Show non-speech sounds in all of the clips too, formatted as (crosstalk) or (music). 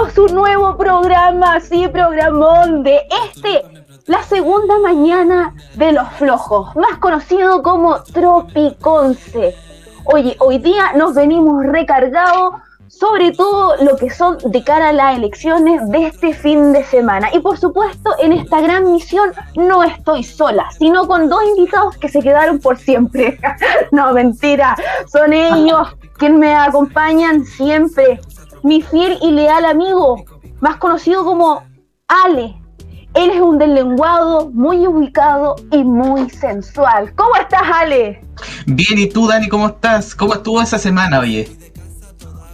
Partimos un nuevo programa, sí, programón de este, la segunda mañana de los flojos, más conocido como Tropiconce. Oye, hoy día nos venimos recargados sobre todo lo que son de cara a las elecciones de este fin de semana. Y por supuesto, en esta gran misión no estoy sola, sino con dos invitados que se quedaron por siempre. (laughs) no, mentira, son ellos quienes me acompañan siempre. Mi fiel y leal amigo, más conocido como Ale. Él es un deslenguado, muy ubicado y muy sensual. ¿Cómo estás, Ale? Bien, ¿y tú, Dani, cómo estás? ¿Cómo estuvo esa semana, oye?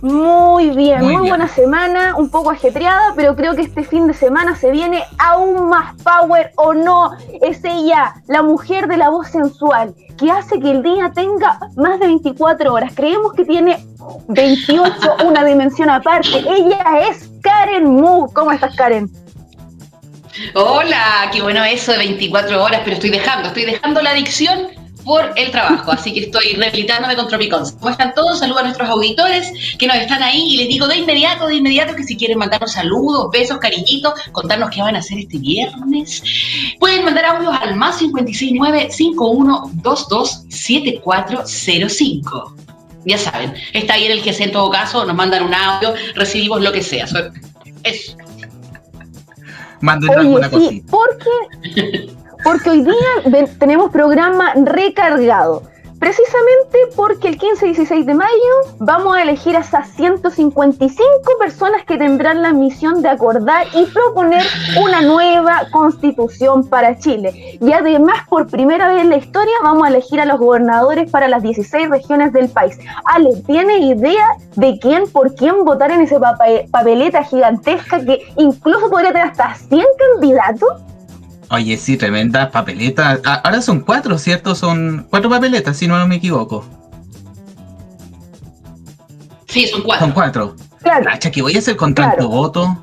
Muy bien, muy, Muy bien. buena semana, un poco ajetreada, pero creo que este fin de semana se viene aún más power o no. Es ella, la mujer de la voz sensual, que hace que el día tenga más de 24 horas. Creemos que tiene 28, (laughs) una dimensión aparte. Ella es Karen Mu. ¿Cómo estás, Karen? Hola, qué bueno eso de 24 horas, pero estoy dejando, estoy dejando la adicción por el trabajo, así que estoy rehabilitándome con Tropicón. ¿Cómo están todos? Saludos a nuestros auditores que nos están ahí y les digo de inmediato, de inmediato que si quieren mandarnos saludos, besos, cariñitos, contarnos qué van a hacer este viernes, pueden mandar audios al más 569 5122 7405. Ya saben, está ahí en el que sea en todo caso, nos mandan un audio, recibimos lo que sea. So- Eso. Mándenos Oye, alguna sí, cosita. porque, porque hoy día tenemos programa recargado. Precisamente porque el 15 y 16 de mayo vamos a elegir a esas 155 personas que tendrán la misión de acordar y proponer una nueva constitución para Chile. Y además, por primera vez en la historia, vamos a elegir a los gobernadores para las 16 regiones del país. Ale, ¿tiene idea de quién por quién votar en esa papeleta gigantesca que incluso podría tener hasta 100 candidatos? Oye, sí, tremenda papeleta. Ah, Ahora son cuatro, ¿cierto? Son cuatro papeletas, si no me equivoco. Sí, son cuatro. Son cuatro. Claro. Cacha, ¿qué voy a hacer con Claro. tanto voto?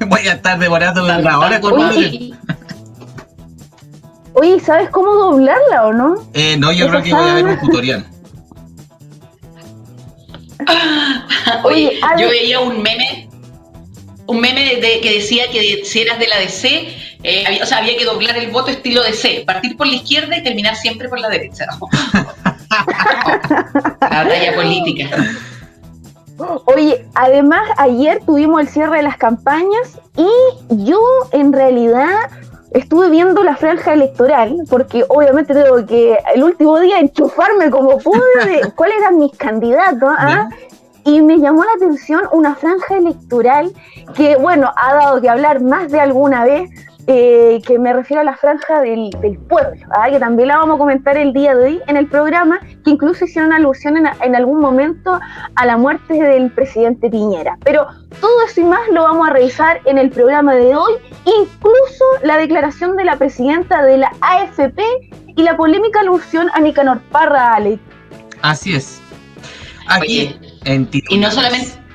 (laughs) voy a estar demorando la, la hora con Oye. (laughs) Oye, ¿sabes cómo doblarla o no? Eh, no, yo creo que voy a ver un tutorial. (laughs) Oye, yo veía un meme, un meme de, que decía que si eras de la DC, eh, había, o sea, había que doblar el voto estilo DC, partir por la izquierda y terminar siempre por la derecha. (laughs) la batalla política. Oye, además ayer tuvimos el cierre de las campañas y yo en realidad estuve viendo la franja electoral porque obviamente tengo que el último día enchufarme como pude de cuáles eran mis candidatos. ¿ah? Y me llamó la atención una franja electoral que, bueno, ha dado que hablar más de alguna vez, eh, que me refiero a la franja del, del pueblo, ¿ah? que también la vamos a comentar el día de hoy en el programa, que incluso hicieron alusión en, en algún momento a la muerte del presidente Piñera. Pero todo eso y más lo vamos a revisar en el programa de hoy, incluso la declaración de la presidenta de la AFP y la polémica alusión a Nicanor Parra, Ale. Así es. Aquí Oye, en y no titulares. solamente.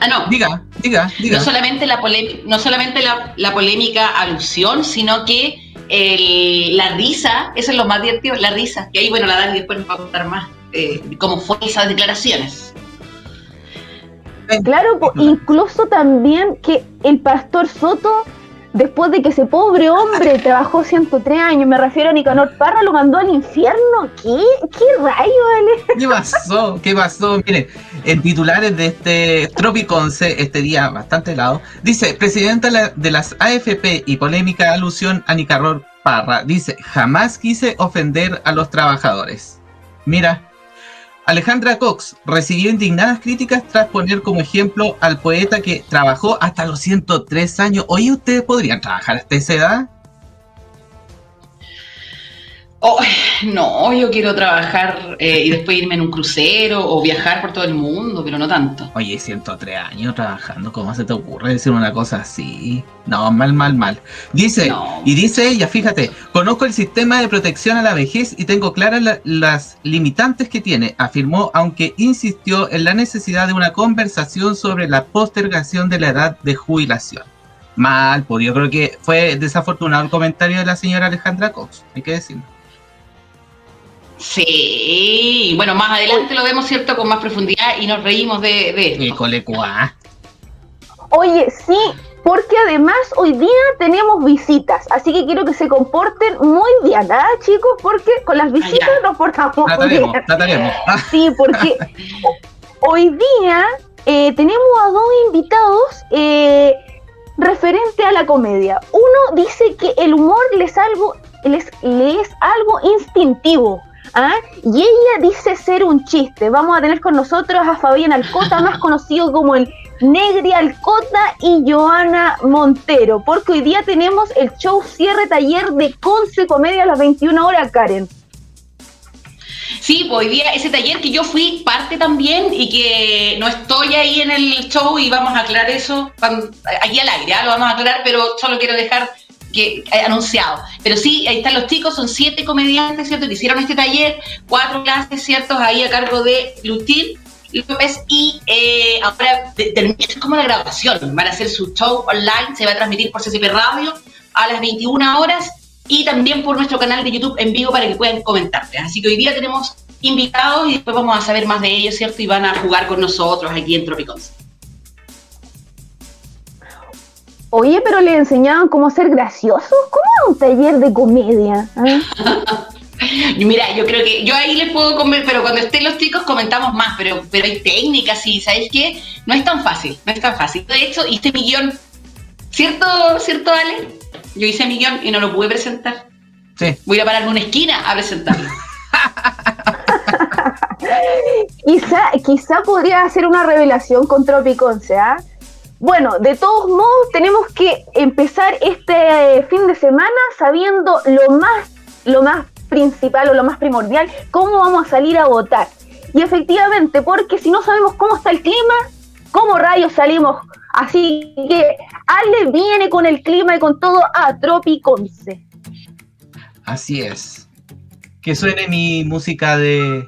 Ah, no. Diga, diga, diga. No solamente la, no solamente la, la polémica alusión, sino que el- la risa, eso es lo más divertido, la risa. Y ahí, bueno, la Dani después nos va a contar más eh, cómo fue esas declaraciones. Claro, incluso también que el pastor Soto, después de que ese pobre hombre (laughs) trabajó 103 años, me refiero a Nicanor Parra, lo mandó al infierno. ¿Qué? ¿Qué rayo, Ale? ¿Qué pasó? ¿Qué pasó? Mire, en titulares de este Tropiconce, este día bastante helado, dice, presidenta de las AFP y polémica alusión a Nicanor Parra, dice, jamás quise ofender a los trabajadores. Mira, Alejandra Cox recibió indignadas críticas tras poner como ejemplo al poeta que trabajó hasta los 103 años. Oye, ¿ustedes podrían trabajar hasta esa edad? Oh, (sighs) no, yo quiero trabajar eh, y después irme en un crucero o viajar por todo el mundo, pero no tanto. Oye, 103 años trabajando, ¿cómo se te ocurre decir una cosa así? No, mal, mal, mal. Dice, No. y dice ella, fíjate, conozco el sistema de protección a la vejez y tengo claras la- las limitantes que tiene, afirmó, aunque insistió en la necesidad de una conversación sobre la postergación de la edad de jubilación. Mal, pues yo creo que fue desafortunado el comentario de la señora Alejandra Cox, hay que decirlo. Sí, bueno, más adelante lo vemos, ¿cierto? Con más profundidad y nos reímos de, de esto. Híjole, cuá. Oye, sí, porque además hoy día tenemos visitas, así que quiero que se comporten muy bien, ¿ah, chicos? Porque con las visitas ya. nos portamos muy Trataremos, bien. trataremos. Ah, (laughs) Sí, porque hoy día eh, tenemos a dos invitados eh, referente a la comedia. Uno dice que el humor le es algo, les, le es algo instintivo. ¿Ah? Y ella dice ser un chiste. Vamos a tener con nosotros a Fabián Alcota, (laughs) más conocido como el Negri Alcota y Joana Montero, porque hoy día tenemos el show cierre taller de Conce Comedia a las 21 horas, Karen. Sí, pues hoy día ese taller que yo fui parte también y que no estoy ahí en el show y vamos a aclarar eso aquí al aire, ¿ah? lo vamos a aclarar, pero solo quiero dejar que eh, anunciado. Pero sí, ahí están los chicos, son siete comediantes, ¿cierto? Que hicieron este taller, cuatro clases, ¿cierto? Ahí a cargo de Lutil López y eh, ahora termina como la grabación, van a hacer su show online, se va a transmitir por CCP Radio a las 21 horas y también por nuestro canal de YouTube en vivo para que puedan comentarles. Así que hoy día tenemos invitados y después vamos a saber más de ellos, ¿cierto? Y van a jugar con nosotros aquí en Tropicons. Oye, pero le enseñaban cómo ser graciosos. ¿Cómo es un taller de comedia? ah? (laughs) Mira, yo creo que yo ahí les puedo comer, pero cuando estén los chicos comentamos más, pero, pero hay técnicas y ¿sabéis qué? No es tan fácil, no es tan fácil. De hecho, hice mi guion, ¿cierto, cierto Ale? Yo hice mi guion y no lo pude presentar. Sí. Voy a ir a pararme una esquina a presentarlo. (laughs) (laughs) Quizá, quizá podría hacer una revelación con Tropiconce, ¿ah? Bueno, de todos modos, tenemos que empezar este fin de semana sabiendo lo más, lo más principal o lo más primordial, cómo vamos a salir a votar. Y efectivamente, porque si no sabemos cómo está el clima, ¿cómo rayos salimos? Así que Ale viene con el clima y con todo a Tropiconce. Así es. Que suene mi música de.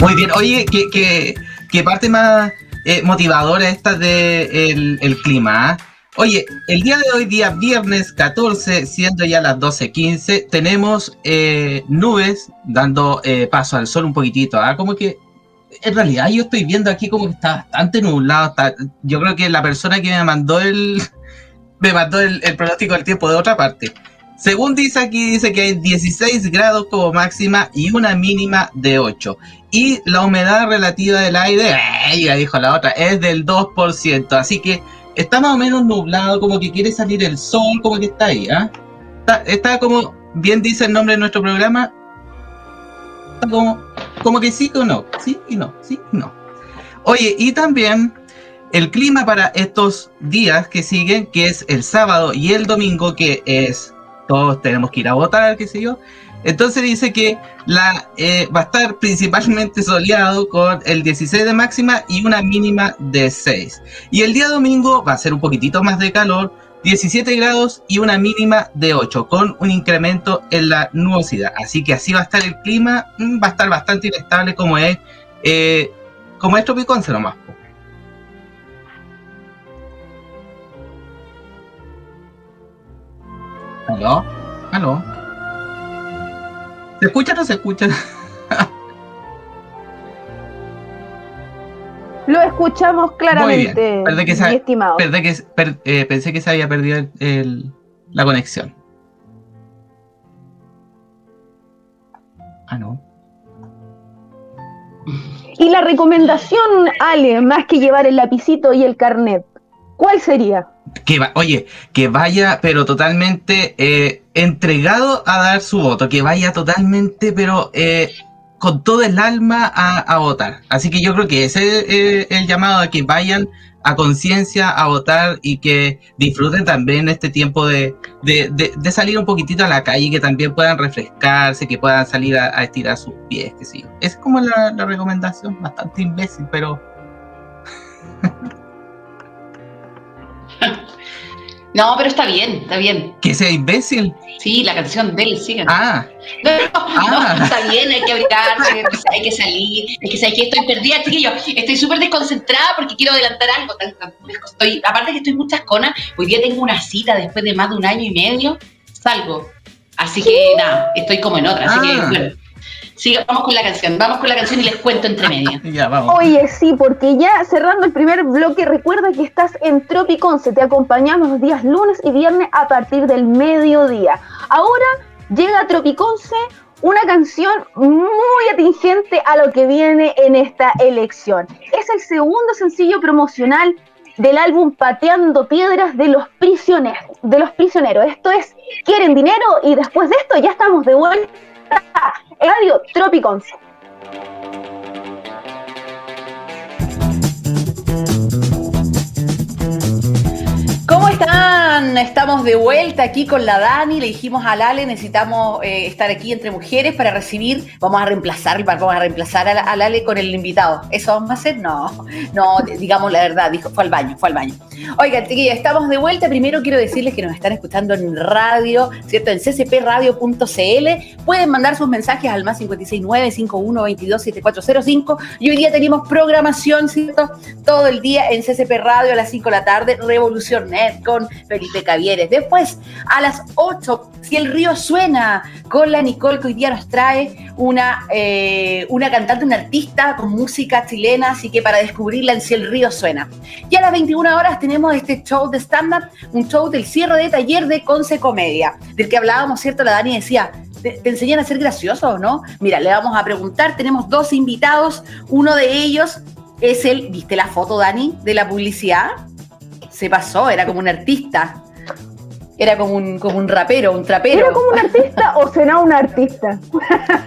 Muy bien. Oye, que, que, que parte más eh, motivadora esta de el, clima. ¿ah? Oye, el día de hoy, día viernes 14, siendo ya las 12.15, tenemos eh, nubes dando eh, paso al sol un poquitito. ¿ah? Como que en realidad yo estoy viendo aquí como que está bastante nublado. yo creo que la persona que me mandó el, (laughs) me mandó el pronóstico del tiempo de otra parte. Según dice aquí, dice que hay 16 grados como máxima y una mínima de 8. Y la humedad relativa del aire, ¡eh! ya dijo la otra, es del 2%. Así que está más o menos nublado, como que quiere salir el sol, como que está ahí, ¿ah? Está, está como, bien dice el nombre de nuestro programa, está como, como que sí o no, sí y no, sí y no. Oye, y también el clima para estos días que siguen, que es el sábado y el domingo, que es todos tenemos que ir a votar, qué sé yo. Entonces dice que eh, va a estar principalmente soleado con el 16 de máxima y una mínima de 6. Y el día domingo va a ser un poquitito más de calor, 17 grados y una mínima de 8, con un incremento en la nubosidad. Así que así va a estar el clima, mm, va a estar bastante inestable como es, eh, como es Tropiconce nomás. ¿Aló? ¿Aló? ¿Se escucha o no se escucha? (laughs) Lo escuchamos claramente, que mi estimado. Perdé que, per- eh, pensé que se había perdido el- el- la conexión. Ah, no. Y la recomendación, Ale, más que llevar el lapicito y el carnet, ¿cuál sería? Que va- oye, que vaya, pero totalmente eh, entregado a dar su voto. Que vaya totalmente, pero eh, con todo el alma a, a votar. Así que yo creo que ese es eh, el llamado a que vayan a conciencia a votar y que disfruten también este tiempo de, de, salir un poquitito a la calle, que también puedan refrescarse, que puedan salir a, estirar sus pies, que sí. Es como la, la recomendación, bastante imbécil, pero... (laughs) No, pero está bien, está bien. ¿Que sea imbécil? Sí, la canción de él. Ah. No, ah. está bien, hay que abrigarse, hay que salir. Es que sabes que estoy perdida, chiquillo. Estoy súper desconcentrada porque quiero adelantar algo. Estoy, aparte que estoy muchas conas, hoy día tengo una cita después de más de un año y medio, salgo. Así que nada, estoy como en otra. Así que, ah. bueno, Sí, vamos con la canción, vamos con la canción y les cuento entre (laughs) medio. ya, vamos. Oye, sí, porque ya cerrando el primer bloque, recuerda que estás en Tropiconce, te acompañamos los días lunes y viernes a partir del mediodía. Ahora llega Tropiconce, una canción muy atingente a lo que viene en esta elección. Es el segundo sencillo promocional del álbum Pateando Piedras de los Prisioneros. De los prisioneros. Esto es Quieren dinero y después de esto ya estamos de vuelta Radio Tropicons. ¿Cómo están? Estamos de vuelta aquí con la Dani. Le dijimos a Lale, necesitamos eh, estar aquí entre mujeres para recibir. Vamos a reemplazar, vamos a reemplazar a, Lale con el invitado. ¿Eso vamos a hacer? No, no, digamos la verdad, dijo, fue al baño, fue al baño. Oigan, estamos de vuelta. Primero quiero decirles que nos están escuchando en radio, ¿cierto? En ccpradio.cl. Pueden mandar sus mensajes al más 569-5122-7405. Y hoy día tenemos programación, ¿cierto? Todo el día en CCP Radio a las 5 de la tarde, Revolución con Felipe Cavieres. Después, a las 8, Si el río suena, con la Nicole, que hoy día nos trae una, eh, una cantante, una artista con música chilena, así que para descubrirla en Si el río suena. Y a las 21 horas tenemos este show de stand-up, un show del cierre de taller de Conce Comedia, del que hablábamos, ¿cierto? La Dani decía, ¿Te, enseñan a ser gracioso no? Mira, le vamos a preguntar, tenemos dos invitados, uno de ellos es el, ¿viste la foto, Dani, de la publicidad? Se pasó, era como un artista. Era como un, como un rapero, un trapero. ¿Era como un artista o será un artista?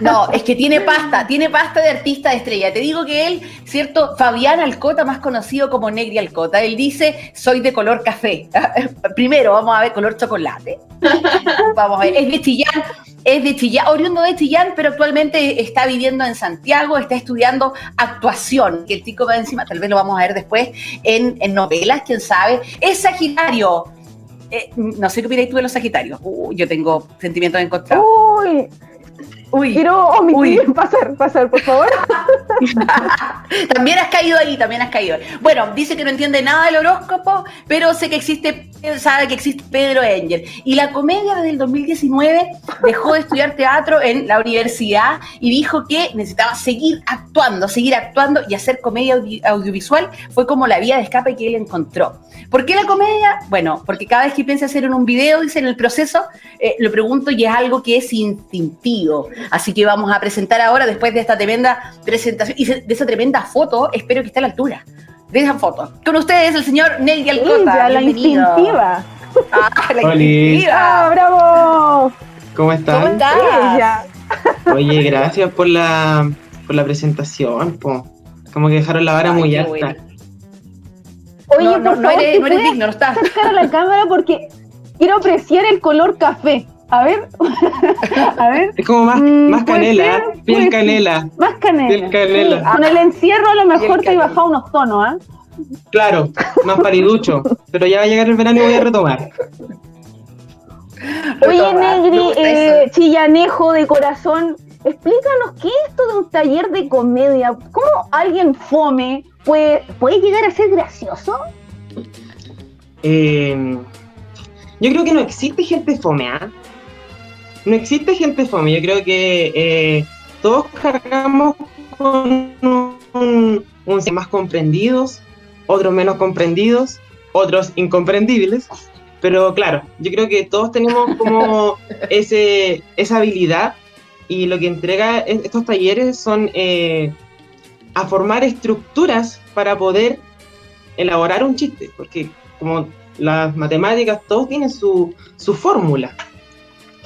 No, es que tiene pasta, tiene pasta de artista de estrella. Te digo que él, ¿cierto? Fabián Alcota, más conocido como Negri Alcota, él dice, soy de color café. (laughs) Primero, vamos a ver, color chocolate. (laughs) Vamos a ver, es de Chillán, es de Chillán, oriundo de Chillán, pero actualmente está viviendo en Santiago, está estudiando actuación, que el chico va encima, tal vez lo vamos a ver después en, en novelas, quién sabe. Es Sagitario eh, no sé qué opináis tú de los Sagitarios. yo tengo sentimientos encontrados. Uy, Uy, quiero omitir, (laughs) pasar, pasar, por favor. (laughs) (laughs) también has caído ahí, también has caído. Bueno, dice que no entiende nada del horóscopo, pero sé que existe, sabe que existe Pedro Engel. Y la comedia desde el 2019 dejó de estudiar teatro en la universidad y dijo que necesitaba seguir actuando, seguir actuando y hacer comedia audiovisual fue como la vía de escape que él encontró. ¿Por qué la comedia? Bueno, porque cada vez que piensa hacer un video, dice en el proceso, eh, lo pregunto y es algo que es instintivo. Así que vamos a presentar ahora, después de esta tremenda presentación y de esa tremenda foto, espero que esté a la altura de esa foto. Con ustedes el señor Nelly Alcota. la instintiva. Ah, la instintiva. Ah, bravo. ¿Cómo están? ¿Cómo estás? Oye, gracias por la, por la presentación. Como que dejaron la vara muy alta. Oye, no, por no, favor, eres, no eres digno, no estás. Acercar a la cámara porque quiero apreciar el color café. A ver, (laughs) a ver. Es como más, mm, más canela, piel canela. Más canela. Piel canela. Con el encierro a lo mejor te he bajado unos tonos, ¿ah? Claro, más pariducho. pero ya va a llegar el verano y voy a retomar. Oye, Negri, eh, chillanejo de corazón, explícanos qué es esto de un taller de comedia. ¿Cómo alguien fome puede, puede llegar a ser gracioso? Eh, yo creo que no existe gente fome, ¿ah? No existe gente fome. Yo creo que eh, todos cargamos con un, un, más comprendidos, otros menos comprendidos, otros incomprendibles. Pero claro, yo creo que todos tenemos como (laughs) ese, esa habilidad y lo que entrega estos talleres son eh, a formar estructuras para poder elaborar un chiste, porque como las matemáticas, todos tienen su, su fórmula.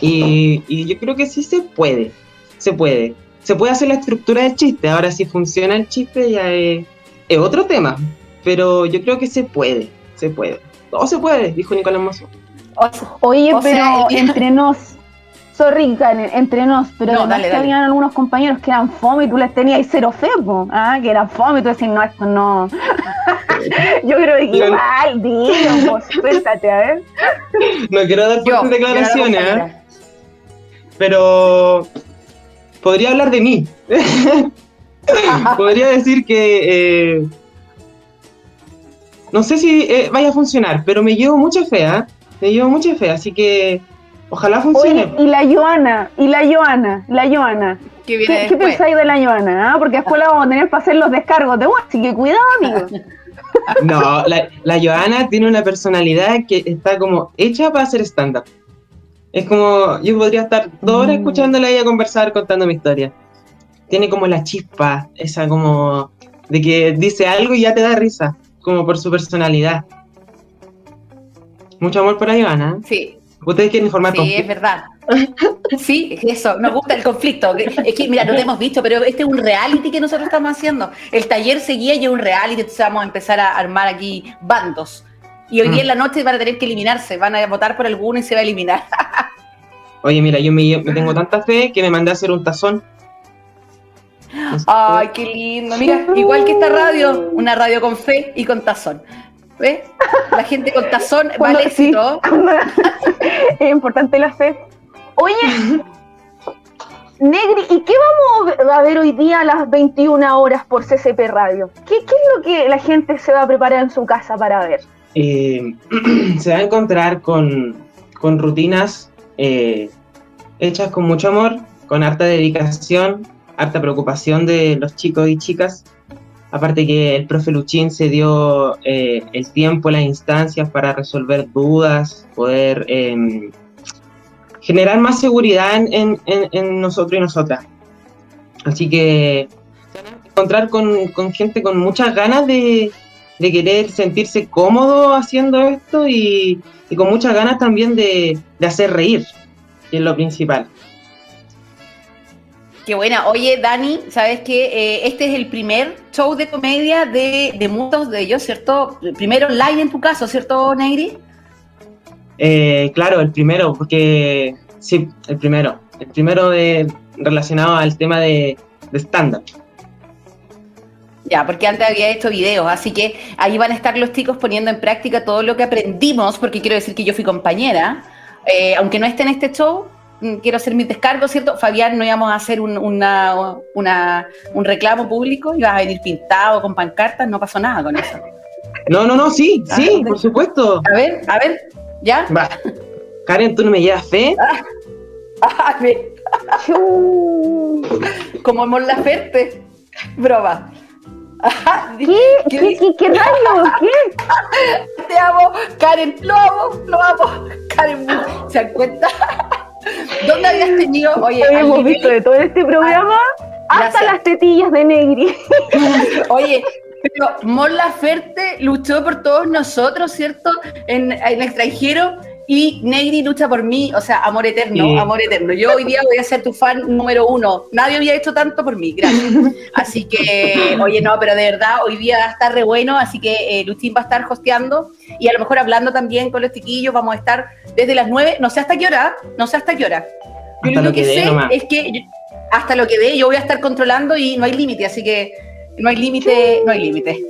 Y, yo creo que sí se puede, se puede. Se puede hacer la estructura del chiste, ahora si funciona el chiste ya es, otro tema. pero yo creo que se puede, se puede. Todo se puede, dijo Nicolás Mazo. Oye, O pero sea, el- entre nos, sorry, Karen, entre nos, pero No, además dale, que dale. habían algunos compañeros que eran fome y tú les tenías cero fe, ah, que eran fome y tú decís, no, esto no. (laughs) Yo creo que igual, dilo, pues, suéltate, a ver. No quiero dar yo, fuertes declaraciones, ¿eh? Pero podría hablar de mí. (laughs) podría decir que eh, no sé si eh, vaya a funcionar, pero me llevo mucha fe, ¿ah? Me llevo mucha fe, así que ojalá funcione. Oye, y la Joana, y la Joana, la Joana. ¿Qué viene ¿Qué, qué después? pensáis de la Joana? ah? Porque después la vamos a tener para hacer los descargos de así que cuidado, amigos. (laughs) No, la, la Joana tiene una personalidad que está como hecha para hacer stand-up. Es como, yo podría estar dos horas Mm. escuchándola a ella conversar, contando mi historia. Tiene como la chispa, esa como de que dice algo y ya te da risa, como por su personalidad. Mucho amor por. ¿eh? Sí, Ustedes quieren informar sí, es verdad. Sí, es eso, nos gusta el conflicto. Es que, mira, no te hemos visto, pero este es un reality que nosotros estamos haciendo. El taller seguía y es un reality, entonces vamos a empezar a armar aquí bandos. Y hoy día Mm. en la noche van a tener que eliminarse, van a votar por alguno y se va a eliminar. (laughs) Oye, mira, yo me, me tengo tanta fe que me mandé a hacer un tazón. Ay, qué lindo. Mira, igual que esta radio, una radio con fe y con tazón. ¿Ves? La gente con tazón va al Cuando- sí, éxito. cuando- (laughs) es importante la fe. Oye, (laughs) Negri, ¿y qué vamos a ver hoy día a las 21 horas por CCP Radio? ¿Qué, qué es lo que la gente se va a preparar en su casa para ver? Eh, (clears throat) se va a encontrar con, con rutinas eh, hechas con mucho amor, con harta dedicación, harta preocupación de los chicos y chicas. Aparte que el profe Luchín se dio eh, el tiempo, las instancias para resolver dudas, poder em, generar más seguridad en, en- en- nosotros y nosotras. Así que encontrar con, con gente con muchas ganas de, de querer sentirse cómodo haciendo esto y, y con muchas ganas también de, de hacer reír, que es lo principal. Qué buena. Oye, Dani, ¿sabes que este es el primer show de comedia de, de muchos de ellos, ¿cierto? Primero live en tu caso, ¿cierto, Negri? Eh, claro, el primero, porque sí, el primero. El primero de, relacionado al tema de, de stand-up. Ya, porque antes había hecho videos, así que ahí van a estar los chicos poniendo en práctica todo lo que aprendimos, porque quiero decir que yo fui compañera, Eh, aunque no esté en este show, mm, quiero hacer mis descargos, ¿cierto? Fabián, no íbamos a hacer un, una- una- un reclamo público, ibas a venir pintado con pancartas, no pasó nada con eso. No, no, no, sí, Ah, sí, por supuesto. A ver, a ver, ¿ya? Va. Karen, ¿tú no me llevas fe? A ver, Chu. como Mon Laferte, broma. ¿Qué? ¿Qué, qué, qué rayos? ¿Qué? (laughs) Te amo, Karen, lo amo, lo amo. Karen, ¿se dan cuenta? (laughs) ¿Dónde habías tenido? Oye, hemos visto de todo este programa hasta Gracias. las tetillas de Negri. (laughs) Oye, pero Mon Laferte luchó por todos nosotros, ¿cierto? En, en el extranjero. Y Negri lucha por mí, o sea, amor eterno, Sí. amor eterno. Yo hoy día voy a ser tu fan número uno. Nadie había hecho tanto por mí, gracias. (laughs) Así que, oye, no, pero de verdad, hoy día va a estar re bueno, así que eh, Luchín va a estar hosteando y a lo mejor hablando también con los chiquillos. Vamos a estar desde las nueve, no sé hasta qué hora, no sé hasta qué hora. Yo Hasta lo que, que sé nomás. es que yo- hasta lo que dé, yo voy a estar controlando y no hay límite, así que no hay límite, no hay límite.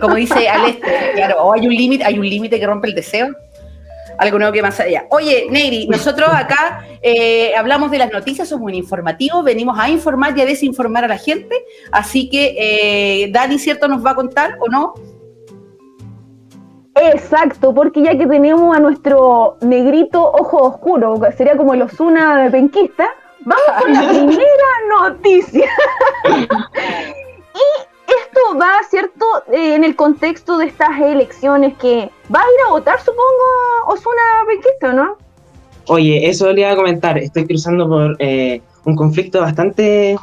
Como dice Aleste, claro, o hay un límite, hay un límite que rompe el deseo. Algo nuevo que más allá. Oye, Negri, nosotros acá eh, hablamos de las noticias, somos un informativo, venimos a informar y a desinformar a la gente. Así que eh, Dani, ¿cierto? Nos va a contar o no? Exacto, porque ya que tenemos a nuestro negrito ojo oscuro, que sería como el Osuna de penquista, vamos con la (laughs) primera noticia. (laughs) (laughs) y esto va, ¿cierto?, Eh, en el contexto de estas elecciones que va a ir a votar, supongo, Osuna penquista, ¿no? Oye, eso le iba a comentar. Estoy cruzando por eh, un conflicto bastante,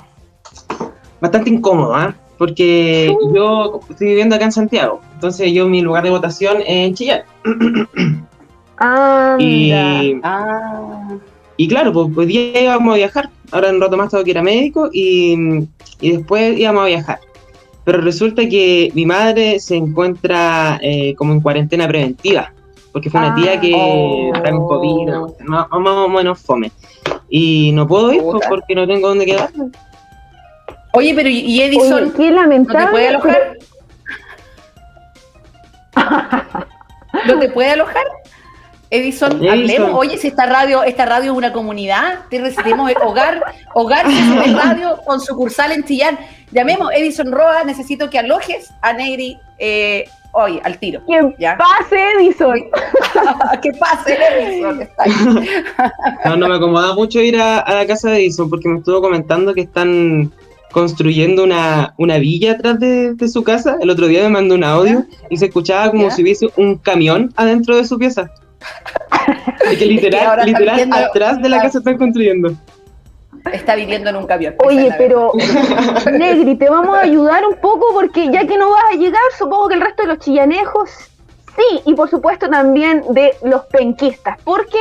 bastante incómodo, ¿ah? Porque yo estoy viviendo acá en Santiago. Entonces yo mi lugar de votación es en Chillán. Anda. (clears throat) Y, Ah, y claro, pues hoy día íbamos a viajar. Ahora en un rato más tengo que ir a médico y, y después íbamos a viajar. Pero resulta que mi madre se encuentra eh, como en cuarentena preventiva, porque fue una Ah, tía que oh. está con COVID, más, más o menos fome. Y no puedo ir pues, porque no tengo dónde quedarme. Oye, pero ¿y- Edison Oye, qué no lamentable. te puede alojar? ¿No te puede alojar? Edison, Edison. hablemos. Oye, si esta radio, esta radio es una comunidad, te recibimos hogar, hogar CCP radio con sucursal en Chillán. Llamemos Edison Roa, necesito que alojes a Negri eh, hoy, al tiro. Que Ya. pase, Edison. (laughs) que pase Edison. (laughs) No, no me acomoda mucho ir a, a la casa de Edison porque me estuvo comentando que están construyendo una, una villa atrás de, de su casa. El otro día me mandó un audio y se escuchaba como ¿Ya? si hubiese un camión adentro de su pieza. Y que literal, literal viviendo- atrás de la casa están construyendo. Está viviendo en un camión. es Oye, pero Negri, te vamos a ayudar un poco porque ya que no vas a llegar, supongo que el resto de los chillanejos sí, y por supuesto también de los penquistas, porque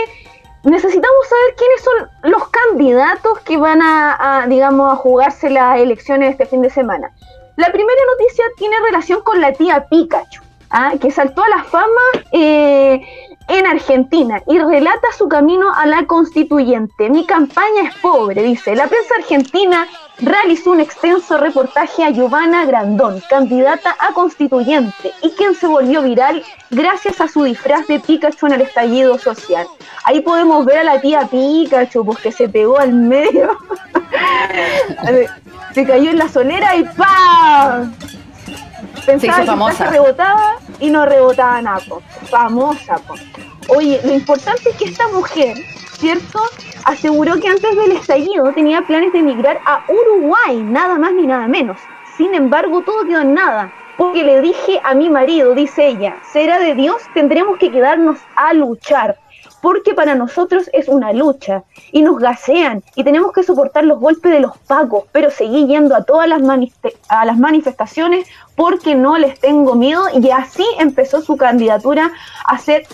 necesitamos saber quiénes son los candidatos que van a, a, digamos, a jugarse las elecciones este fin de semana. La primera noticia tiene relación con la tía Pikachu, ¿ah? que saltó a la fama eh, en Argentina y relata su camino a la constituyente. Mi campaña es pobre, dice. La prensa argentina realizó un extenso reportaje a Giovanna Grandón, candidata a constituyente, y quien se volvió viral gracias a su disfraz de Pikachu en el estallido social. Ahí podemos ver a la tía Pikachu, pues que se pegó al medio. (laughs) se cayó en la solera y ¡pam! Pensaba que famosa. esta rebotaba y no rebotaba nada, po. famosa. Oye, lo importante es que esta mujer, ¿cierto? Aseguró que antes del estallido tenía planes de emigrar a Uruguay, nada más ni nada menos. Sin embargo, todo quedó en nada, porque le dije a mi marido, dice ella, será de Dios, tendremos que quedarnos a luchar, porque para nosotros es una lucha, y nos gasean, y tenemos que soportar los golpes de los pacos, pero seguí yendo a todas las, a las manifestaciones porque no les tengo miedo, y así empezó su candidatura a ser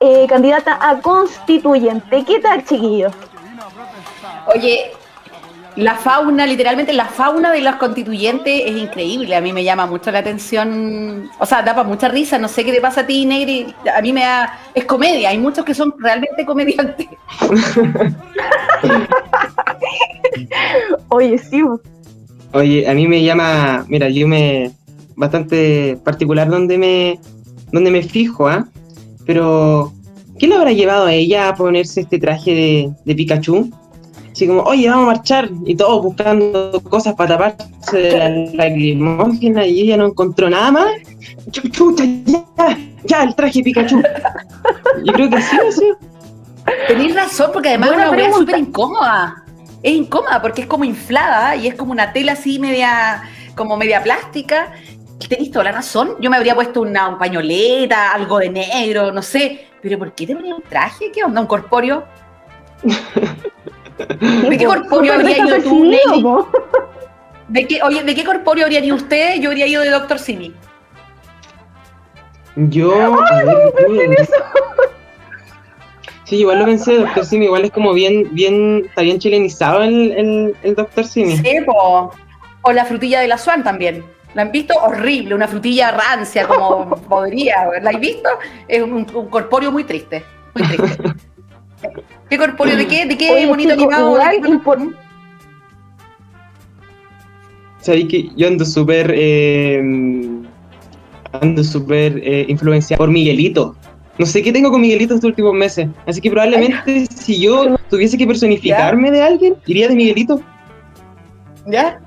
eh, candidata a constituyente. ¿Qué tal, chiquillos? Oye, la fauna, literalmente la fauna de los constituyentes es increíble. A mí me llama mucho la atención. O sea, da para mucha risa. No sé qué te pasa a ti, Negri. A mí me da. Es comedia. Hay muchos que son realmente comediantes. (laughs) Oye, sí. Oye, a mí me llama, mira, yo me bastante particular donde me donde me fijo, ¿ah? Pero ¿qué le habrá llevado a ella a ponerse este traje de, de Pikachu? Así como, oye, vamos a marchar y todos buscando cosas para taparse de la lacrimógena y ella no encontró nada más. Chu- Chucha, ya, ya, el traje Pikachu. Yo creo que sí, sí. Tenéis razón, porque además Buena es una súper incómoda. Es incómoda porque es como inflada y es como una tela así media, como media plástica. Tenéis toda la razón. Yo me habría puesto una un pañoleta, algo de negro, no sé. Pero ¿por qué te ponías un traje? ¿Qué onda? ¿Un corpóreo? ¿De qué corpóreo habría ido tú, Nelly? ¿De qué, oye, ¿de qué corpóreo habría ido usted? Yo habría ido de Doctor Simi. Yo. Sí, igual lo pensé, Doctor Simi, igual es como bien, bien, está bien chilenizado el, el, el Doctor Simi. Sí, po. O la frutilla de la Swan también. ¿La han visto? Horrible, una frutilla rancia, como (laughs) podría. ¿La han visto? Es un, un corpóreo muy triste. Muy triste. (laughs) ¿Qué corpóreo de qué? ¿De qué Oye, bonito chico, animado? igual ¿De qué- impor- Sabéis que yo ando súper, eh, ando súper eh, influenciado por Miguelito. No sé qué tengo con Miguelito estos últimos meses. Así que probablemente si yo (laughs) tuviese que personificarme de alguien, iría de Miguelito. ¿Ya?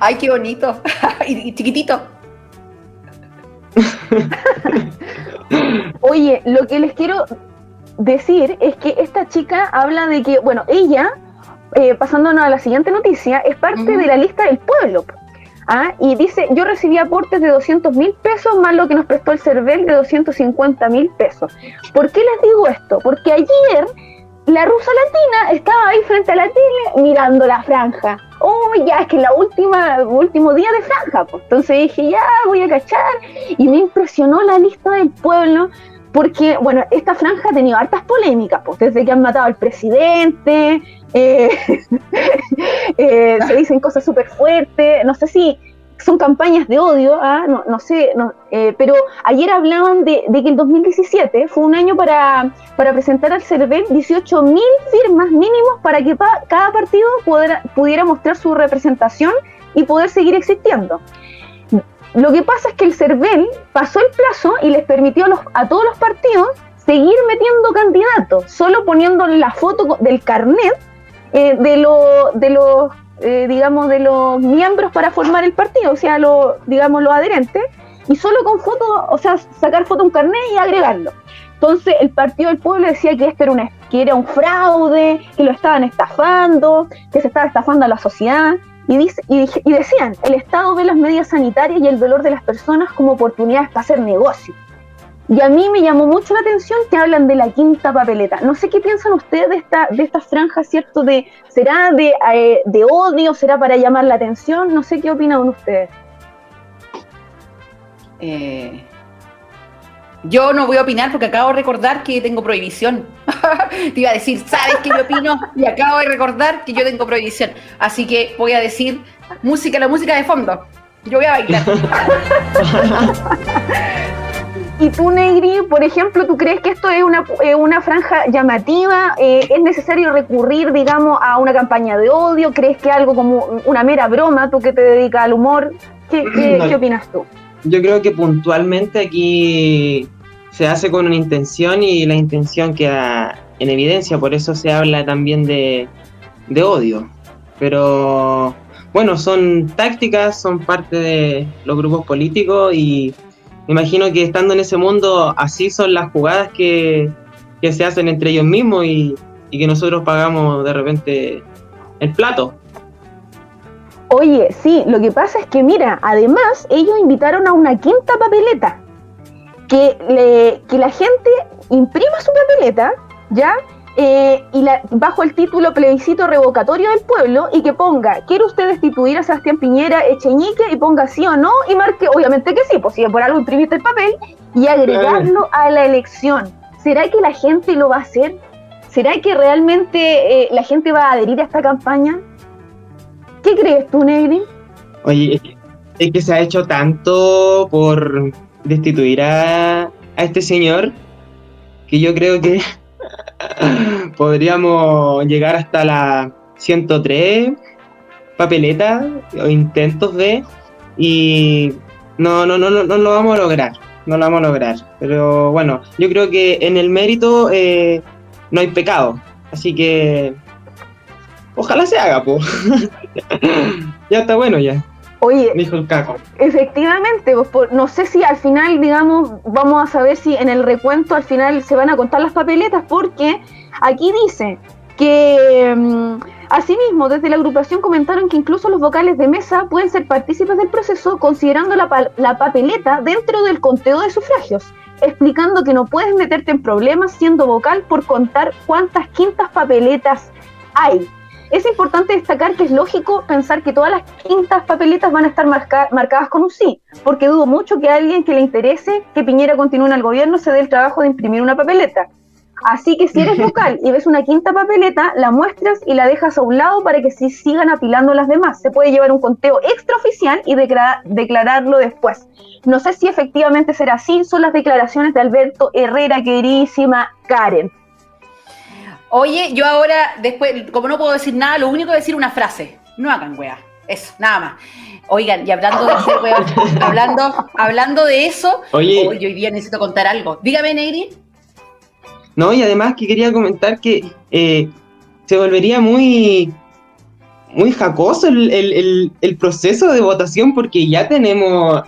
Ay, qué bonito. (laughs) y, y chiquitito. (laughs) Oye, lo que les quiero decir es que esta chica habla de que, bueno, ella, eh, pasándonos a la siguiente noticia, es parte de la lista del pueblo. ¿ah? Y dice, yo recibí aportes de 200 mil pesos más lo que nos prestó el CERVEL de 250 mil pesos. ¿Por qué les digo esto? Porque ayer la rusa latina estaba ahí frente a la tele mirando la franja. Oh, ya, es que la última, último día de franja. Pues. Entonces dije, ya, voy a cachar. Y me impresionó la lista del pueblo porque, bueno, esta franja ha tenido hartas polémicas, pues desde que han matado al presidente, eh, (laughs) eh, se dicen cosas súper fuertes, no sé si son campañas de odio, ¿ah? no, no, sé, no, eh, pero ayer hablaban de, de, que el 2017 fue un año para, para presentar al CERVEL 18.000 firmas mínimos para que pa, cada partido pudiera, pudiera mostrar su representación y poder seguir existiendo. Lo que pasa es que el CERVEL pasó el plazo y les permitió a, los, a todos los partidos seguir metiendo candidatos, solo poniéndole la foto del carnet eh, de, lo, de los, eh, digamos, de los miembros para formar el partido, o sea, lo, digamos, los adherentes, y solo con foto, o sea, sacar foto un carnet y agregarlo. Entonces el Partido del Pueblo decía que esto era, una, que era un fraude, que lo estaban estafando, que se estaba estafando a la sociedad. Y, dice, y, decían, el Estado ve las medidas sanitarias y el dolor de las personas como oportunidades para hacer negocio. Y a mí me llamó mucho la atención que hablan de la quinta papeleta. No sé qué piensan ustedes de esta, de esta franja, ¿cierto? De, ¿Será de, eh, de odio? ¿Será para llamar la atención? No sé qué opinan ustedes. Eh, yo no voy a opinar porque acabo de recordar que tengo prohibición. (laughs) Te iba a decir, ¿sabes qué yo opino? Y acabo de recordar que yo tengo prohibición. Así que voy a decir música, la música de fondo. Yo voy a bailar. (laughs) Y tú, Negri, por ejemplo, ¿tú crees que esto es una, eh, una franja llamativa? Eh, ¿Es necesario recurrir, digamos, a una campaña de odio? ¿Crees que algo como una mera broma, tú que te dedicas al humor? ¿Qué, qué, (clears throat) no, ¿qué opinas tú? Yo creo que puntualmente aquí se hace con una intención y la intención queda en evidencia, por eso se habla también de, de odio. Pero bueno, son tácticas, son parte de los grupos políticos y me imagino que estando en ese mundo, así son las jugadas que, que se hacen entre ellos mismos y, y, que nosotros pagamos de repente el plato. Oye, sí, lo que pasa es que, mira, además ellos invitaron a una quinta papeleta, que, le, que la gente imprima su papeleta, ¿ya? eh, y la, bajo el título plebiscito revocatorio del pueblo y que ponga, ¿quiere usted destituir a Sebastián Piñera Echeñique? Y ponga sí o no y marque, obviamente que sí, pues si por algo imprimiste el papel y agregarlo a la elección. ¿Será que la gente lo va a hacer? ¿Será que realmente eh, la gente va a adherir a esta campaña? ¿Qué crees tú, Negri? Oye, es que se ha hecho tanto por destituir a, este señor que yo creo que (laughs) podríamos llegar hasta la 103 papeletas o intentos de y no, no, no, no, no lo vamos a lograr, no lo vamos a lograr. Pero bueno, yo creo que en el mérito eh, no hay pecado, así que ojalá se haga, po. (laughs) ya está bueno ya. Oye, dijo el caco. Efectivamente, pues, por, no sé si al final, digamos, vamos a saber si en el recuento al final se van a contar las papeletas, porque aquí dice que um, asimismo desde la agrupación comentaron que incluso los vocales de mesa pueden ser partícipes del proceso considerando la, la papeleta dentro del conteo de sufragios, explicando que no puedes meterte en problemas siendo vocal por contar cuántas quintas papeletas hay es importante destacar que es lógico pensar que todas las quintas papeletas van a estar marca marcadas con un sí, porque dudo mucho que a alguien que le interese que Piñera continúe en el gobierno se dé el trabajo de imprimir una papeleta. Así que si eres (laughs) local y ves una quinta papeleta, la muestras y la dejas a un lado para que sí sigan apilando las demás. Se puede llevar un conteo extraoficial y declarar, declararlo después. No sé si efectivamente será así, son las declaraciones de Alberto Herrera, queridísima Karen. Oye, yo ahora, después, como no puedo decir nada, lo único que decir una frase. No hagan weá. Eso, nada más. Oigan, y hablando de hacer weá, (laughs) hablando, hablando de eso, Oye. hoy, hoy día necesito contar algo. Dígame, Negri. No, y además que quería comentar que eh, se volvería muy muy jacoso el, el, el, el, proceso de votación porque ya tenemos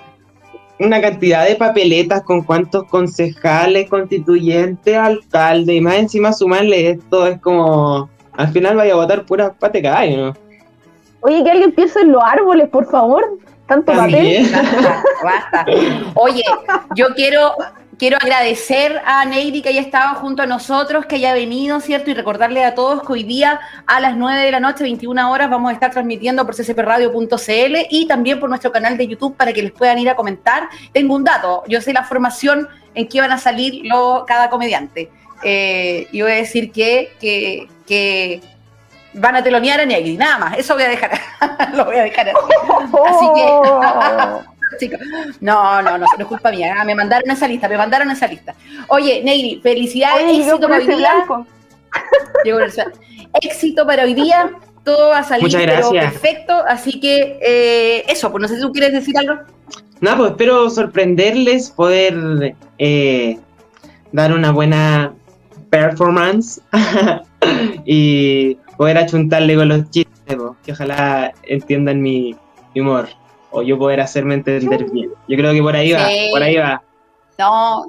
una cantidad de papeletas con cuántos concejales, constituyentes, alcaldes, y más encima sumarle esto es como, al final vaya a votar puras patecadas, ¿no? Oye, que alguien piense en los árboles, por favor. Tanto papel. Basta, basta. Oye, yo quiero quiero agradecer a Neidy que haya estado junto a nosotros, que haya venido, ¿cierto? Y recordarle a todos que hoy día a las 9 de la noche, 21 horas, vamos a estar transmitiendo por ccpradio.cl y también por nuestro canal de YouTube para que les puedan ir a comentar. Tengo un dato, yo sé la formación en que van a salir cada comediante. Eh, y voy a decir que, que, que van a telonear a Negri, nada más. Eso voy a dejar. (laughs) lo voy a dejar así. Así que. (laughs) chicos, no, no, no, no es culpa mía. ah, Me mandaron esa lista, me mandaron esa lista. Oye, Negri, felicidades, Oye, éxito para hoy día. (laughs) Éxito para hoy día. Todo va a salir pero perfecto. Así que eh, eso, pues no sé si tú quieres decir algo. Nada, pues espero sorprenderles, poder eh, dar una buena performance (laughs) y poder achuntarle con los chistes, po, que ojalá entiendan mi humor o yo poder hacerme entender bien. Yo creo que por ahí va, por ahí va. No.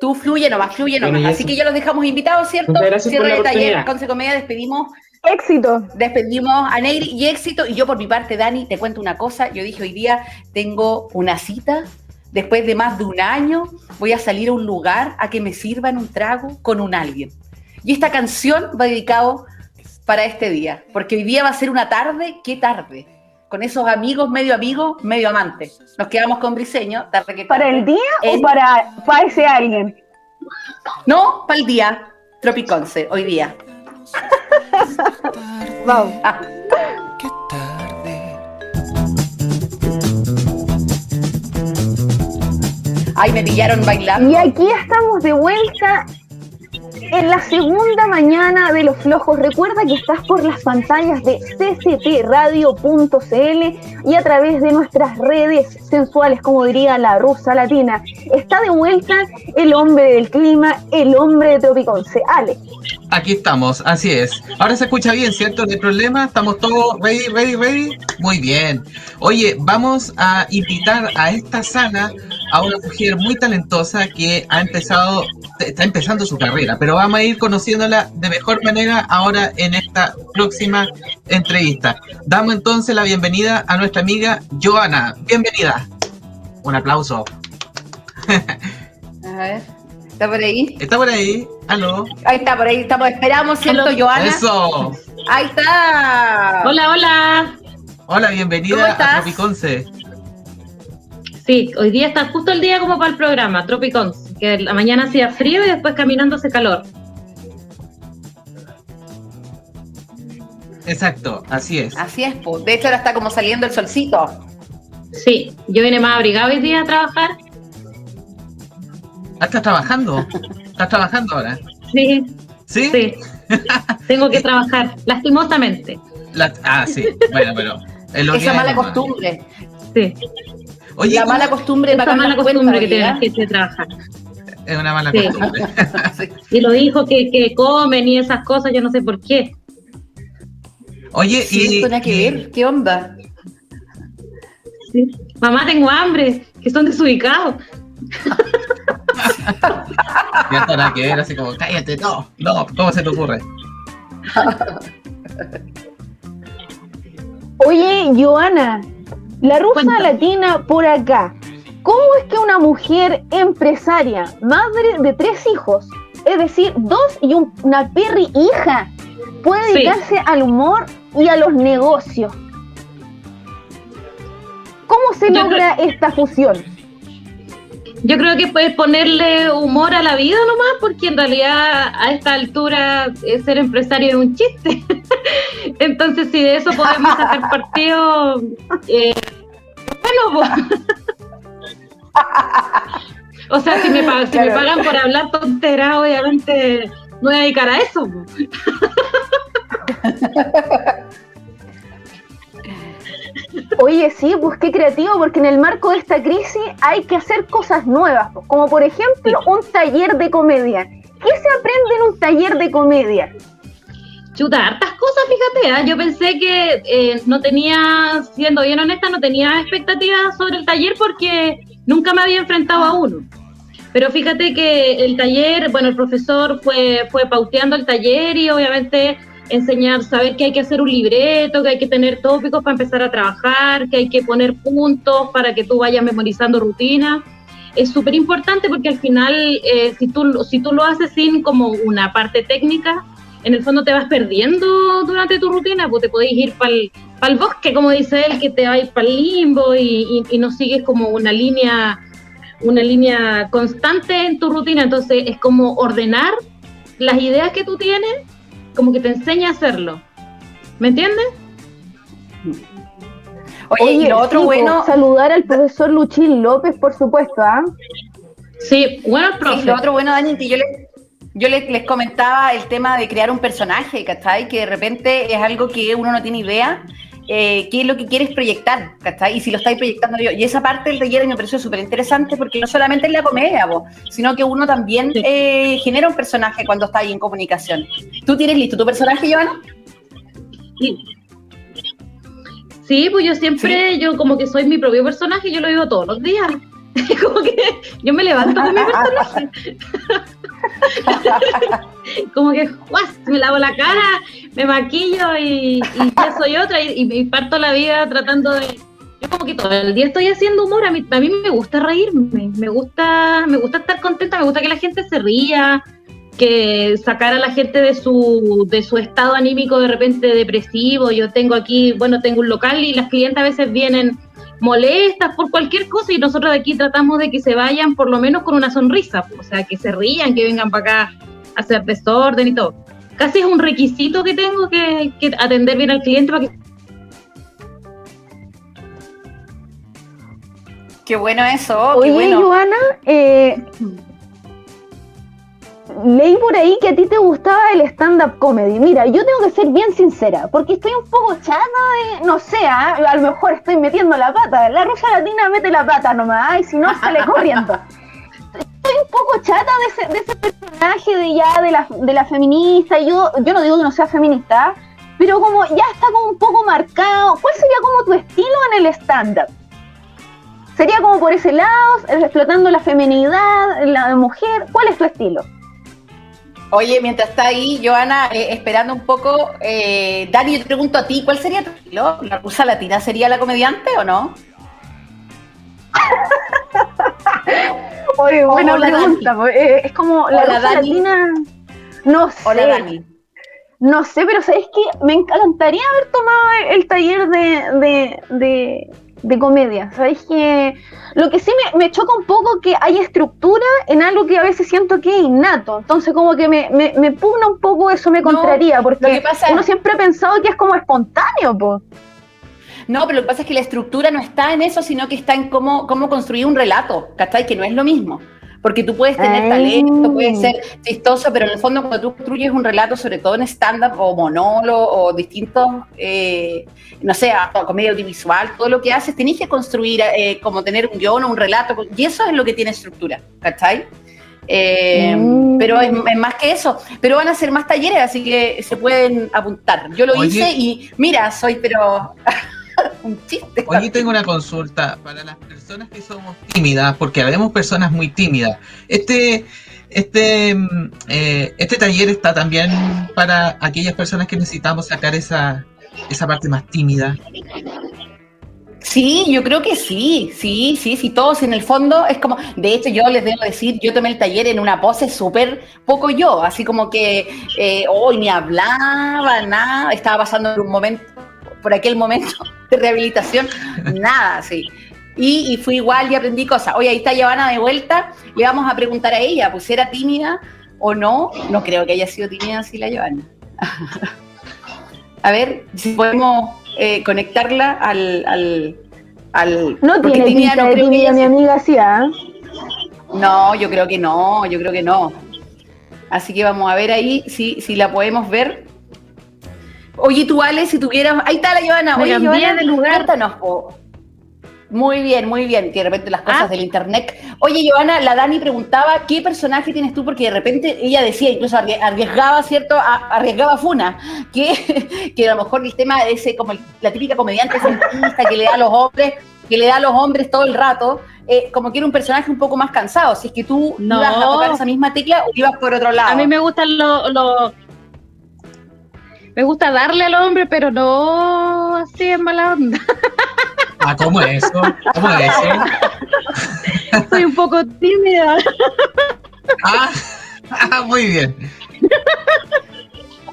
Tú fluye nomás, fluye nomás. Bueno, Así que ya los dejamos invitados, ¿cierto? Muchas gracias por Cierre de taller. Conce Comedia, despedimos, Éxito. despedimos a Negri y éxito. Y yo por mi parte, Dani, te cuento una cosa. Yo dije hoy día tengo una cita. Después de más de un año, voy a salir a un lugar a que me sirvan un trago con un alguien. Y esta canción va dedicado para este día, porque hoy día va a ser una tarde, ¿qué tarde? Con esos amigos, medio amigos, medio amantes. Nos quedamos con Briseño, tarde que ¿Para el día o para, para ese alguien? No, para el día. Tropiconce, hoy día. (laughs) Vamos. Ah, Qué tarde. ay, me pillaron bailando. Y aquí estamos de vuelta en la segunda mañana de Los Flojos. Recuerda que estás por las pantallas de ccpradio.cl y a través de nuestras redes sensuales, como diría la rusa latina. Está de vuelta el hombre del clima, el hombre de Tropiconce. Ale. Aquí estamos, así es. Ahora se escucha bien, ¿cierto? No hay problema. Estamos todos ready, ready, ready. Muy bien. Oye, vamos a invitar a esta sala a una mujer muy talentosa que ha empezado, está empezando su carrera, pero vamos a ir conociéndola de mejor manera ahora en esta próxima entrevista. Damos entonces la bienvenida a nuestra amiga Joana. Bienvenida. Un aplauso. (laughs) A ver, ¿está por ahí? ¿Está por ahí? ¿Aló? Ahí está, por ahí estamos. Esperamos, ¿cierto, Aló. Joana? Eso. Ahí está. Hola, hola. Hola, ¿Cómo bienvenida estás? a Tropiconce. Sí, hoy día está justo el día como para el programa, Tropicons, que la mañana hacía frío y después caminando hace calor. Exacto, así es. Así es, pues. De hecho, ahora está como saliendo el solcito. Sí, yo vine más abrigado hoy día a trabajar. Ah, ¿Estás trabajando? ¿Estás trabajando ahora? Sí, ¿Sí? sí. Tengo que (laughs) trabajar, lastimosamente. La- ah, sí. Bueno, pero. es lo que Esa mala costumbre. Sí, Oye, la ¿cómo- mala costumbre de pagar mala costumbre que la gente de trabajar. es una mala Sí. costumbre. (laughs) Sí. Y los hijos que, que comen y esas cosas, yo no sé por qué. Oye, Sí, y. que y- ver. ¿Qué onda? Sí. Mamá, tengo hambre, que son desubicados. (laughs) Ya está nada que ver, así como, cállate, no, no, ¿cómo se te ocurre? (laughs) Oye, Joana, la rusa Cuéntame. latina por acá. ¿Cómo es que una mujer empresaria, madre de tres hijos, es decir, dos y un- una perri hija, puede Sí. dedicarse al humor y a los negocios? ¿Cómo se Yo logra esta fusión? Yo creo que puedes ponerle humor a la vida nomás, porque en realidad a esta altura eh, ser empresario es un chiste. (laughs) Entonces, si de eso podemos sacar partido, eh, bueno, pues. (laughs) O sea, si me, pagan, si me pagan por hablar tonteras, obviamente no voy a dedicar a eso. (laughs) Oye, sí, pues qué creativo, porque en el marco de esta crisis hay que hacer cosas nuevas, pues, como por ejemplo un taller de comedia. ¿Qué se aprende en un taller de comedia? Chuta, hartas cosas, fíjate, ¿ah? yo pensé que eh, no tenía, siendo bien honesta, no tenía expectativas sobre el taller porque nunca me había enfrentado a uno. Pero fíjate que el taller, bueno, el profesor fue, fue pauteando el taller y obviamente enseñar, saber que hay que hacer un libreto, que hay que tener tópicos para empezar a trabajar, que hay que poner puntos para que tú vayas memorizando rutinas. Es súper importante porque al final, eh, si, tú, si tú lo haces sin como una parte técnica, en el fondo te vas perdiendo durante tu rutina, pues te podéis ir para el bosque, como dice él, que te va a ir para el limbo y, y- y no sigues como una línea, una línea constante en tu rutina. Entonces es como ordenar las ideas que tú tienes como que te enseña a hacerlo. ¿Me entiendes? Oye, y lo otro sí, bueno, pues, saludar al profesor Luchín López, por supuesto, ¿ah? Sí, bueno, sí, profe. lo otro bueno, Dani, que yo les, yo les, les comentaba el tema de crear un personaje, ¿cachai? Que de repente es algo que uno no tiene idea. Eh, qué es lo que quieres proyectar, ¿cachai? Y si lo estáis proyectando yo. Y esa parte del taller me pareció súper interesante porque no solamente es la comedia, po, sino que uno también eh, genera un personaje cuando está ahí en comunicación. ¿Tú tienes listo tu personaje, Joana? Sí. Sí, pues yo siempre, yo como que soy mi propio personaje, yo lo vivo todos los días. (laughs) como que yo me levanto con mi (laughs) personaje. (laughs) como que me lavo la cara, me maquillo y, y soy otra y, y parto la vida tratando de... Yo como que todo el día estoy haciendo humor, a mí, a mí me gusta reírme, me gusta, me gusta estar contenta, me gusta que la gente se ría, que sacar a la gente de su, de su estado anímico de repente depresivo. Yo tengo aquí, bueno, tengo un local y las clientes a veces vienen molestas por cualquier cosa y nosotros de aquí tratamos de que se vayan por lo menos con una sonrisa, o sea, que se rían, que vengan para acá a hacer desorden y todo. Casi es un requisito que tengo que, que atender bien al cliente para que Qué bueno eso, qué Oye, bueno. Joana, eh, leí por ahí que a ti te gustaba el stand-up comedy. Mira, yo tengo que ser bien sincera, porque estoy un poco chata de, no sé, ah, a lo mejor estoy metiendo la pata. La rusa latina mete la pata nomás, y si no, sale corriendo. (laughs) Estoy un poco chata de ese, de ese personaje de ya de la, de la feminista. Yo, yo no digo que no sea feminista, pero como ya está como un poco marcado. ¿Cuál sería como tu estilo en el stand-up? Sería como por ese lado, explotando la feminidad, la mujer. ¿Cuál es tu estilo? Oye, mientras está ahí, Joana, eh, esperando un poco, eh, Dani, yo te pregunto a ti, ¿cuál sería tu estilo? ¿La rusa latina sería la comediante o no? (laughs) Oye, buena Hola, pregunta. eh, es como la rusa Dani. latina. No sé. Hola, Dani. No sé, pero ¿sabes qué? Me encantaría haber tomado el taller de, de, de, de comedia. ¿Sabes qué? Lo que sí me, me choca un poco que hay estructura en algo que a veces siento que es innato. Entonces, como que me, me, me pugna un poco eso, me No, contraría, porque que pasa- uno siempre ha pensado que es como espontáneo, pues. No, pero lo que pasa es que la estructura no está en eso, sino que está en cómo, cómo construir un relato, ¿cachai? Que no es lo mismo. Porque tú puedes tener talento, puedes ser chistoso, pero en el fondo cuando tú construyes un relato, sobre todo en stand-up o monólogo o distintos, eh, no sé, comedia audiovisual, todo lo que haces, tenés que construir eh, como tener un guion o un relato, y eso es lo que tiene estructura, ¿cachai? Eh, Mm. Pero es, es más que eso. Pero van a ser más talleres, así que se pueden apuntar. Yo lo Oye. hice y mira, soy pero (laughs) (laughs) un chiste. Oye, tengo una consulta para las personas que somos tímidas, porque habemos personas muy tímidas. Este, este, mm, eh, este taller está también para aquellas personas que necesitamos sacar esa, esa parte más tímida. Sí, yo creo que sí, sí, sí, sí, todos en el fondo es como, de hecho yo les debo decir, yo tomé el taller en una pose súper poco yo, así como que eh, hoy ni hablaba, nada, estaba pasando por un momento, por aquel momento de rehabilitación, nada, sí. Y, y fui igual y aprendí cosas. Oye, ahí está Giovanna de vuelta, le vamos a preguntar a ella, pues era tímida o no, no creo que haya sido tímida así la Giovanna. (laughs) a ver si podemos eh, conectarla al, al, al- No tiene tímida no creo que tímida ella mi sea. amiga, sí, ¿ah? No, yo creo que no, yo creo que no. Así que vamos a ver ahí si, si la podemos ver. Oye, tú, Ale, si tuvieras. Ahí está la Giovanna. Me Oye, Giovanna, de lugar. cuéntanos, po. Muy bien, muy bien. Que de repente las cosas Ah. del internet. Oye, Giovanna, la Dani preguntaba qué personaje tienes tú, porque de repente ella decía, incluso arrie- arriesgaba, ¿cierto? A- arriesgaba Funa, que, (laughs) que a lo mejor el tema de ese, como el- la típica comediante sentista que le da a los hombres, que le da a los hombres todo el rato, eh, como que era un personaje un poco más cansado. Si es que tú No. ibas a tocar esa misma tecla o ibas por otro lado. A mí me gustan los... Lo, me gusta darle al hombre, pero no así en mala onda. (laughs) Ah, ¿cómo es eso? ¿Cómo es eso? (laughs) Soy un poco tímida. (laughs) Ah, ah, muy bien.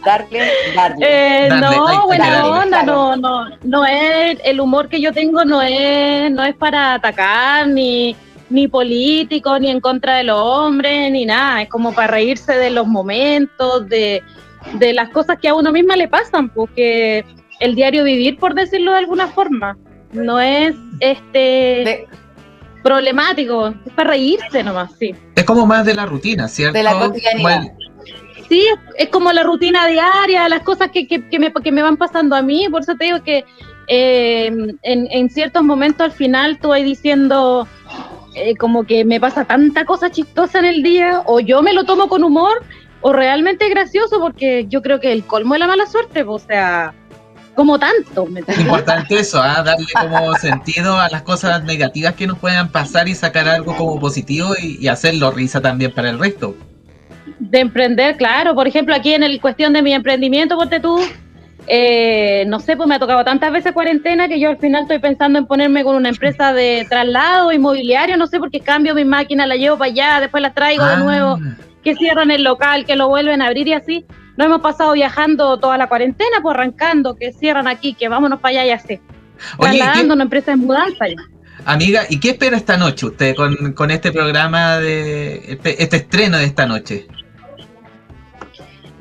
Darle, darle. Eh, ahí no, buena onda, no, no, no es, el humor que yo tengo no es, no es para atacar, ni, ni político, ni en contra de los hombres, ni nada, es como para reírse de los momentos, de, de las cosas que a uno misma le pasan, porque el diario vivir, por decirlo de alguna forma, no es este De- problemático, es para reírse nomás, sí. Es como más de la rutina, ¿cierto? De la cotidianidad. Sí, es, es como la rutina diaria, las cosas que, que, que me, que me van pasando a mí, por eso te digo que eh, en, en ciertos momentos al final tú vas diciendo eh, como que me pasa tanta cosa chistosa en el día, o yo me lo tomo con humor, o realmente gracioso, porque yo creo que el colmo de la mala suerte, pues, o sea, como tanto, ¿me? Importante eso, ¿ah? darle como (laughs) sentido a las cosas negativas que nos puedan pasar y sacar algo como positivo y, y hacerlo risa también para el resto. de emprender, claro. Por ejemplo, aquí en el cuestión de mi emprendimiento, ponte tú, eh, no sé, pues me ha tocado tantas veces cuarentena que yo al final estoy pensando en ponerme con una empresa de traslado inmobiliario, no sé, porque cambio mi máquina, la llevo para allá, después la traigo de Ah, nuevo, que cierran el local, que lo vuelven a abrir y así. No hemos pasado viajando toda la cuarentena, pues arrancando, que cierran aquí, que vámonos para allá y así. Oye, ¿y qué- Trasladando una empresa de mudanza ya. amiga, ¿y qué espera esta noche usted con, con este programa de este, este estreno de esta noche?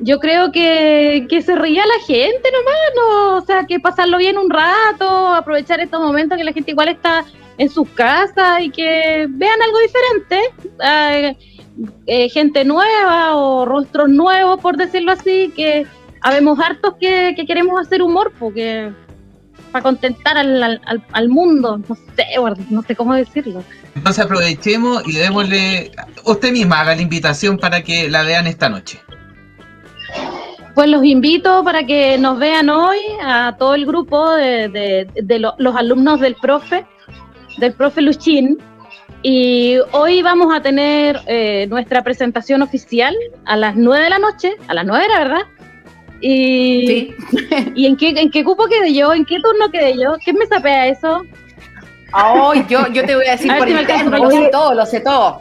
Yo creo que, que se ría la gente nomás, ¿no? O sea, que pasarlo bien un rato, aprovechar estos momentos que la gente igual está en sus casas y que vean algo diferente. eh, eh, gente nueva o rostros nuevos, por decirlo así, que habemos hartos que, que queremos hacer humor, porque para contentar al, al, al- mundo, no sé, no sé cómo decirlo. Entonces aprovechemos y démosle, usted misma haga la invitación para que la vean esta noche. Pues los invito para que nos vean hoy a todo el grupo de, de- de lo- los alumnos del profe, del profe Luchín. Y hoy vamos a tener eh, nuestra presentación oficial a las 9 de la noche, a las 9 era, ¿verdad? Y, Sí. (laughs) ¿y en, qué, en qué cupo quedé yo? ¿En qué turno quedé yo? ¿Quién me sapea eso? Ay, yo, yo te voy a decir A por si interno, lo sé todo, lo sé todo.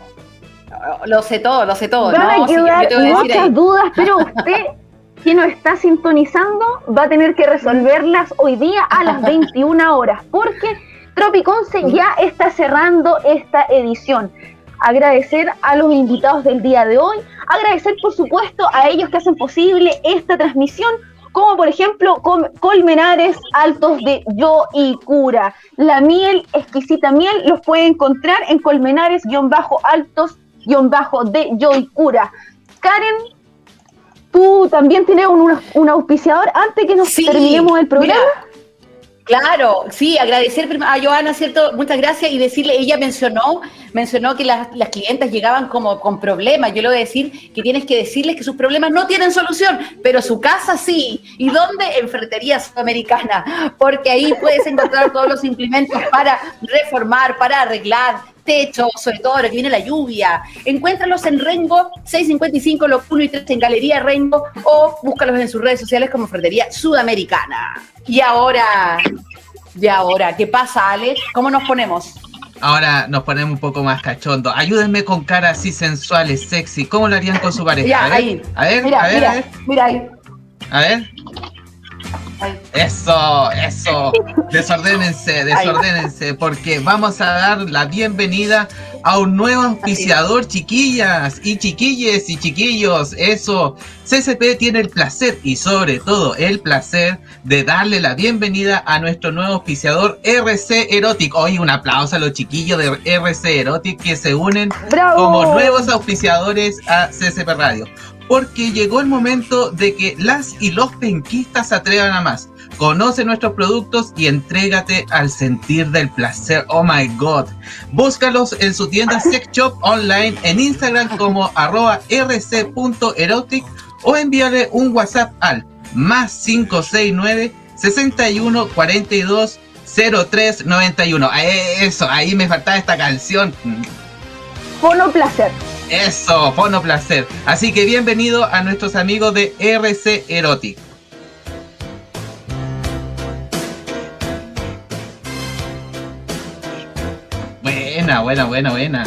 Lo sé todo, lo sé todo. Van No, a sí, quedar voy a muchas ahí. dudas, pero usted (laughs) que nos está sintonizando va a tener que resolverlas hoy día a las (laughs) 21 horas, porque Tropiconce ya está cerrando esta edición. Agradecer a los invitados del día de hoy, agradecer por supuesto a ellos que hacen posible esta transmisión, como por ejemplo Colmenares Altos de Yo y Cura. La miel, exquisita miel, los puede encontrar en Colmenares-Altos de Yo y Cura. Karen, tú también tienes un, un auspiciador antes que nos Sí, terminemos el programa. mira, Claro, sí, agradecer a Joana, ¿cierto? Muchas gracias y decirle, ella mencionó, mencionó que las, las clientas llegaban como con problemas. Yo le voy a decir que tienes que decirles que sus problemas no tienen solución, pero su casa sí. ¿Y dónde? En Ferretería Sudamericana, porque ahí puedes encontrar todos los implementos para reformar, para arreglar techo, sobre todo ahora que viene la lluvia. Encuéntralos en Rengo 655, los 1 y 3 en Galería Rengo o búscalos en sus redes sociales como Ferretería Sudamericana. Y ahora, y ahora, ¿qué pasa, Ale? ¿Cómo nos ponemos? Ahora nos ponemos un poco más cachondo. Ayúdenme con caras así sensuales, sexy. ¿Cómo lo harían con su pareja? Ya, a ver, ahí. a ver, Mira, a ver, mira, a ver, mira ahí. a ver. Eso, eso. Desordénense, desordénense, porque vamos a dar la bienvenida a un nuevo auspiciador, chiquillas y chiquilles y chiquillos. Eso, CCP tiene el placer y sobre todo el placer de darle la bienvenida a nuestro nuevo auspiciador RC Erotic. Hoy un aplauso a los chiquillos de RC Erotic que se unen ¡Bravo! como nuevos auspiciadores a CCP Radio. Porque llegó el momento de que las y los penquistas se atrevan a más. Conoce nuestros productos y entrégate al sentir del placer. Oh my god. Búscalos en su tienda (laughs) Sex Shop online en Instagram como arroba rc.erotic o envíale un WhatsApp al más 569 61 42 03 91. Eso, ahí me faltaba esta canción. Fono Placer. Eso, Fono Placer. Así que bienvenido a nuestros amigos de RC Erotic. Buena, buena, buena, buena.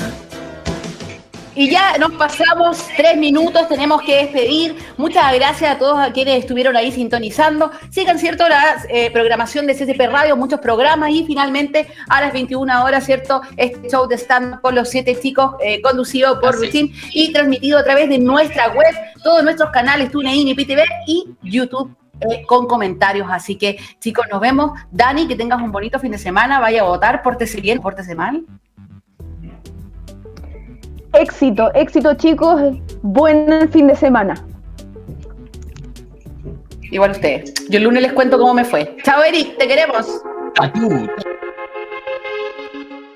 Y ya nos pasamos tres minutos, tenemos que despedir. Muchas gracias a todos a quienes estuvieron ahí sintonizando. Sigan, ¿cierto? La eh, programación de CCP Radio, muchos programas y finalmente a las 21 horas, ¿cierto? Este show de stand con los siete chicos, eh, conducido por. Rutin y transmitido a través de nuestra web, todos nuestros canales TuneIn y PTV y YouTube. eh, con comentarios, así que chicos, nos vemos. Dani, que tengas un bonito fin de semana, vaya a votar, pórtese bien, pórtese mal. Éxito, éxito chicos, buen fin de semana. Igual ustedes. Yo el lunes les cuento cómo me fue. Chao, Eric, te queremos. Atú.